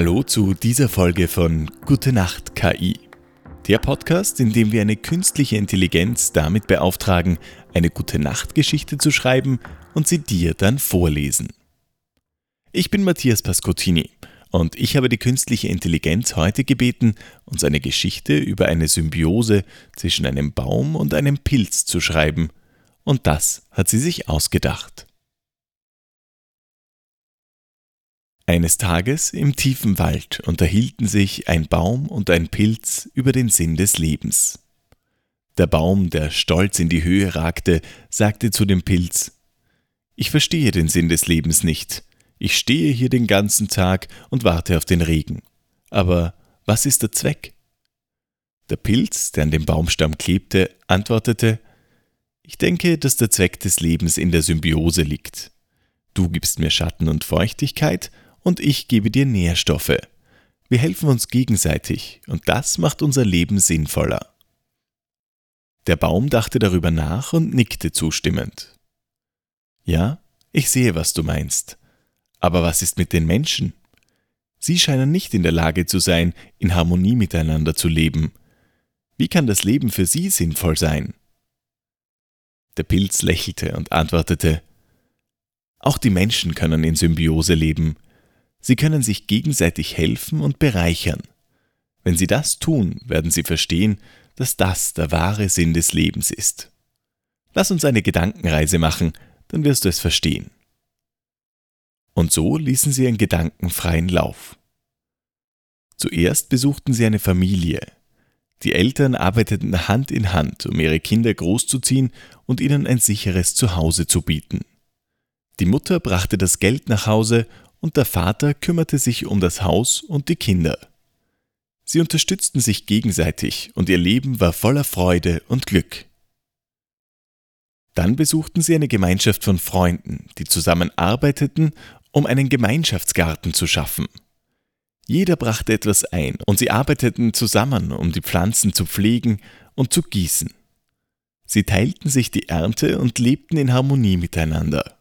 Hallo zu dieser Folge von Gute Nacht KI. Der Podcast, in dem wir eine künstliche Intelligenz damit beauftragen, eine Gute Nacht Geschichte zu schreiben und sie dir dann vorlesen. Ich bin Matthias Pascottini und ich habe die künstliche Intelligenz heute gebeten, uns eine Geschichte über eine Symbiose zwischen einem Baum und einem Pilz zu schreiben. Und das hat sie sich ausgedacht. Eines Tages im tiefen Wald unterhielten sich ein Baum und ein Pilz über den Sinn des Lebens. Der Baum, der stolz in die Höhe ragte, sagte zu dem Pilz Ich verstehe den Sinn des Lebens nicht. Ich stehe hier den ganzen Tag und warte auf den Regen. Aber was ist der Zweck? Der Pilz, der an dem Baumstamm klebte, antwortete Ich denke, dass der Zweck des Lebens in der Symbiose liegt. Du gibst mir Schatten und Feuchtigkeit, und ich gebe dir Nährstoffe. Wir helfen uns gegenseitig und das macht unser Leben sinnvoller. Der Baum dachte darüber nach und nickte zustimmend. Ja, ich sehe, was du meinst. Aber was ist mit den Menschen? Sie scheinen nicht in der Lage zu sein, in Harmonie miteinander zu leben. Wie kann das Leben für sie sinnvoll sein? Der Pilz lächelte und antwortete Auch die Menschen können in Symbiose leben, Sie können sich gegenseitig helfen und bereichern. Wenn Sie das tun, werden Sie verstehen, dass das der wahre Sinn des Lebens ist. Lass uns eine Gedankenreise machen, dann wirst du es verstehen. Und so ließen sie einen gedankenfreien Lauf. Zuerst besuchten sie eine Familie. Die Eltern arbeiteten Hand in Hand, um ihre Kinder großzuziehen und ihnen ein sicheres Zuhause zu bieten. Die Mutter brachte das Geld nach Hause und der Vater kümmerte sich um das Haus und die Kinder. Sie unterstützten sich gegenseitig und ihr Leben war voller Freude und Glück. Dann besuchten sie eine Gemeinschaft von Freunden, die zusammen arbeiteten, um einen Gemeinschaftsgarten zu schaffen. Jeder brachte etwas ein und sie arbeiteten zusammen, um die Pflanzen zu pflegen und zu gießen. Sie teilten sich die Ernte und lebten in Harmonie miteinander.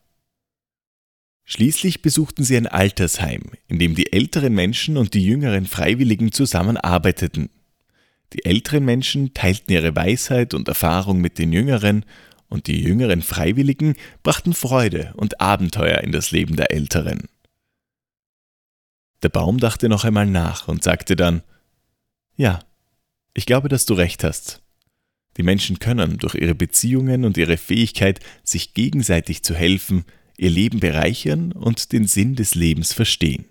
Schließlich besuchten sie ein Altersheim, in dem die älteren Menschen und die jüngeren Freiwilligen zusammenarbeiteten. Die älteren Menschen teilten ihre Weisheit und Erfahrung mit den jüngeren, und die jüngeren Freiwilligen brachten Freude und Abenteuer in das Leben der Älteren. Der Baum dachte noch einmal nach und sagte dann Ja, ich glaube, dass du recht hast. Die Menschen können durch ihre Beziehungen und ihre Fähigkeit, sich gegenseitig zu helfen, ihr Leben bereichern und den Sinn des Lebens verstehen.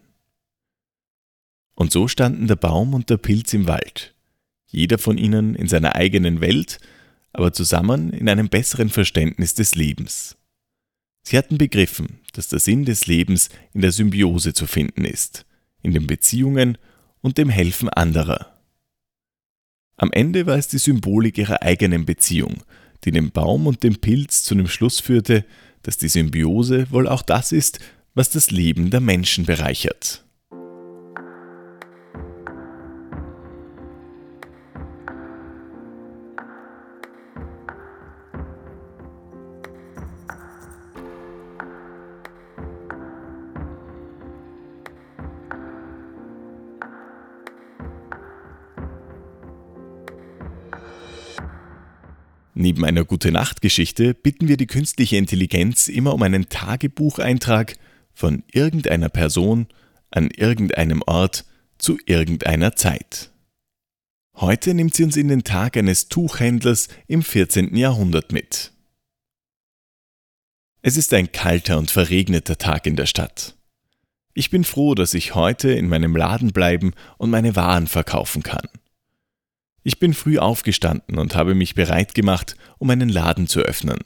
Und so standen der Baum und der Pilz im Wald, jeder von ihnen in seiner eigenen Welt, aber zusammen in einem besseren Verständnis des Lebens. Sie hatten begriffen, dass der Sinn des Lebens in der Symbiose zu finden ist, in den Beziehungen und dem Helfen anderer. Am Ende war es die Symbolik ihrer eigenen Beziehung, die den Baum und den Pilz zu dem Schluss führte, dass die Symbiose wohl auch das ist, was das Leben der Menschen bereichert. Neben einer Gute-Nacht-Geschichte bitten wir die künstliche Intelligenz immer um einen Tagebucheintrag von irgendeiner Person an irgendeinem Ort zu irgendeiner Zeit. Heute nimmt sie uns in den Tag eines Tuchhändlers im 14. Jahrhundert mit. Es ist ein kalter und verregneter Tag in der Stadt. Ich bin froh, dass ich heute in meinem Laden bleiben und meine Waren verkaufen kann. Ich bin früh aufgestanden und habe mich bereit gemacht, um einen Laden zu öffnen.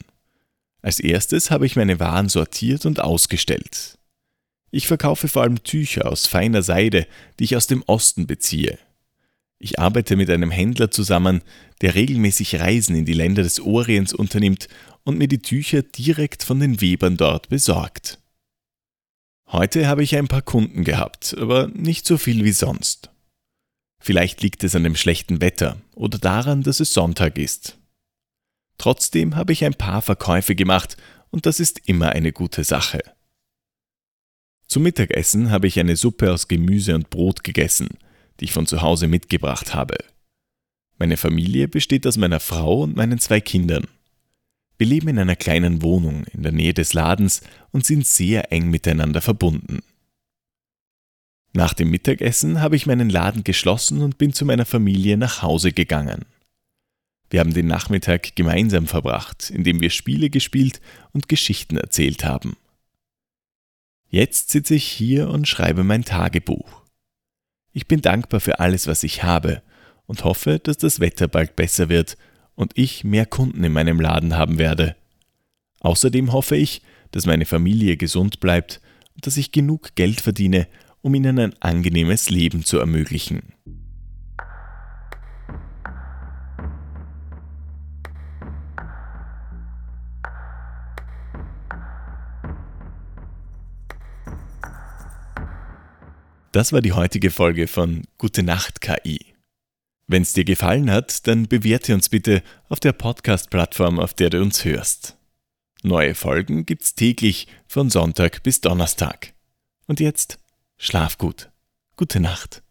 Als erstes habe ich meine Waren sortiert und ausgestellt. Ich verkaufe vor allem Tücher aus feiner Seide, die ich aus dem Osten beziehe. Ich arbeite mit einem Händler zusammen, der regelmäßig Reisen in die Länder des Orients unternimmt und mir die Tücher direkt von den Webern dort besorgt. Heute habe ich ein paar Kunden gehabt, aber nicht so viel wie sonst. Vielleicht liegt es an dem schlechten Wetter oder daran, dass es Sonntag ist. Trotzdem habe ich ein paar Verkäufe gemacht und das ist immer eine gute Sache. Zum Mittagessen habe ich eine Suppe aus Gemüse und Brot gegessen, die ich von zu Hause mitgebracht habe. Meine Familie besteht aus meiner Frau und meinen zwei Kindern. Wir leben in einer kleinen Wohnung in der Nähe des Ladens und sind sehr eng miteinander verbunden. Nach dem Mittagessen habe ich meinen Laden geschlossen und bin zu meiner Familie nach Hause gegangen. Wir haben den Nachmittag gemeinsam verbracht, indem wir Spiele gespielt und Geschichten erzählt haben. Jetzt sitze ich hier und schreibe mein Tagebuch. Ich bin dankbar für alles, was ich habe und hoffe, dass das Wetter bald besser wird und ich mehr Kunden in meinem Laden haben werde. Außerdem hoffe ich, dass meine Familie gesund bleibt und dass ich genug Geld verdiene, um ihnen ein angenehmes Leben zu ermöglichen. Das war die heutige Folge von Gute Nacht KI. Wenn es dir gefallen hat, dann bewerte uns bitte auf der Podcast-Plattform, auf der du uns hörst. Neue Folgen gibt's täglich von Sonntag bis Donnerstag. Und jetzt schlaf gut. Gute Nacht.